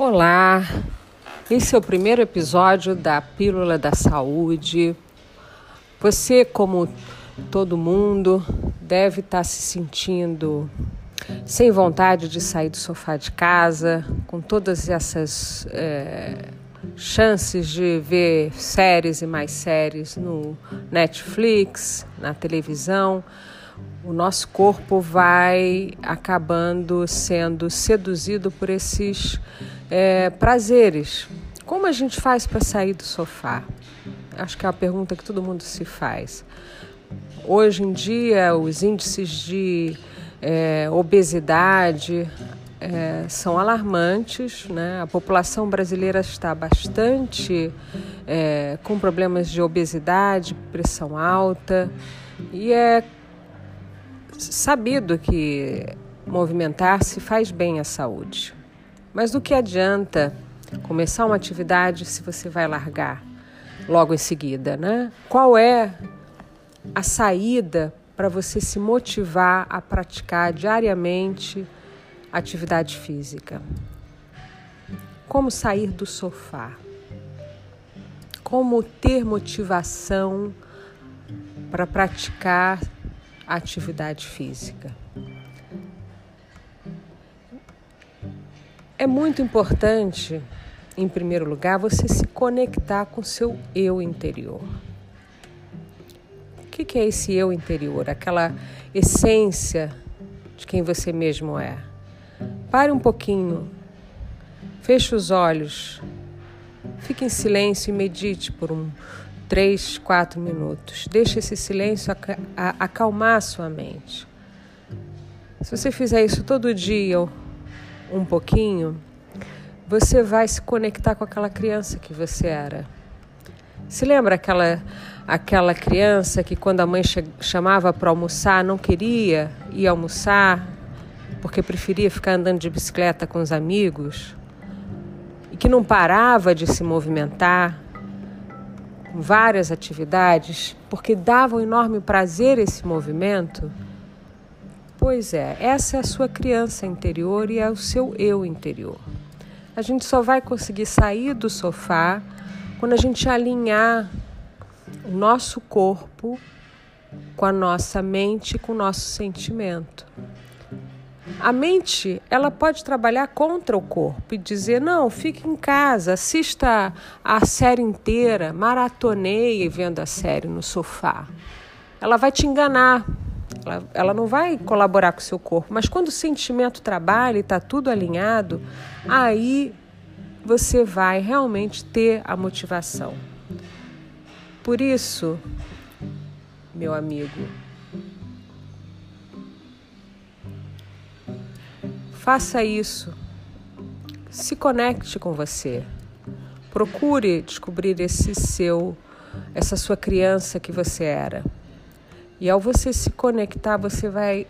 Olá, esse é o primeiro episódio da Pílula da Saúde. Você, como todo mundo, deve estar se sentindo sem vontade de sair do sofá de casa, com todas essas é, chances de ver séries e mais séries no Netflix, na televisão o nosso corpo vai acabando sendo seduzido por esses é, prazeres. Como a gente faz para sair do sofá? Acho que é a pergunta que todo mundo se faz. Hoje em dia, os índices de é, obesidade é, são alarmantes. Né? A população brasileira está bastante é, com problemas de obesidade, pressão alta, e é sabido que movimentar-se faz bem à saúde. Mas do que adianta começar uma atividade se você vai largar logo em seguida, né? Qual é a saída para você se motivar a praticar diariamente atividade física? Como sair do sofá? Como ter motivação para praticar atividade física. É muito importante, em primeiro lugar, você se conectar com seu eu interior. O que é esse eu interior? Aquela essência de quem você mesmo é. Pare um pouquinho, feche os olhos, fique em silêncio e medite por um, três, quatro minutos. Deixe esse silêncio acalmar sua mente. Se você fizer isso todo dia, um pouquinho, você vai se conectar com aquela criança que você era. Se lembra aquela aquela criança que quando a mãe chamava para almoçar não queria ir almoçar porque preferia ficar andando de bicicleta com os amigos e que não parava de se movimentar? Várias atividades, porque dava um enorme prazer esse movimento? Pois é, essa é a sua criança interior e é o seu eu interior. A gente só vai conseguir sair do sofá quando a gente alinhar o nosso corpo com a nossa mente, com o nosso sentimento. A mente, ela pode trabalhar contra o corpo e dizer: não, fique em casa, assista a série inteira, maratoneie vendo a série no sofá. Ela vai te enganar, ela, ela não vai colaborar com o seu corpo, mas quando o sentimento trabalha e está tudo alinhado, aí você vai realmente ter a motivação. Por isso, meu amigo, Faça isso. Se conecte com você. Procure descobrir esse seu, essa sua criança que você era. E ao você se conectar, você vai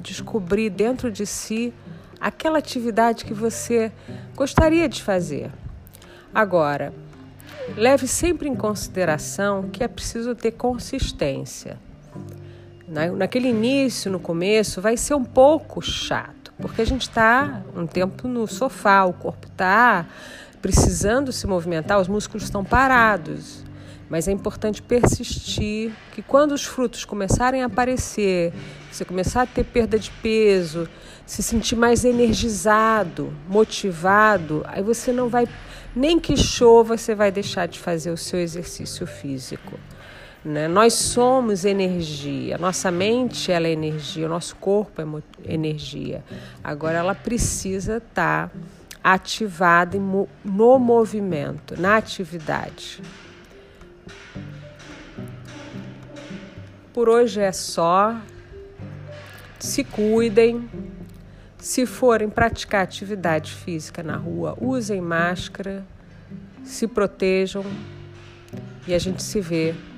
descobrir dentro de si aquela atividade que você gostaria de fazer. Agora, leve sempre em consideração que é preciso ter consistência. Naquele início, no começo, vai ser um pouco chato porque a gente está um tempo no sofá, o corpo está precisando se movimentar, os músculos estão parados. Mas é importante persistir que quando os frutos começarem a aparecer, você começar a ter perda de peso, se sentir mais energizado, motivado, aí você não vai, nem que chova, você vai deixar de fazer o seu exercício físico. Né? Nós somos energia, nossa mente ela é energia, o nosso corpo é energia. Agora ela precisa estar tá ativada no movimento, na atividade. Por hoje é só. Se cuidem. Se forem praticar atividade física na rua, usem máscara, se protejam e a gente se vê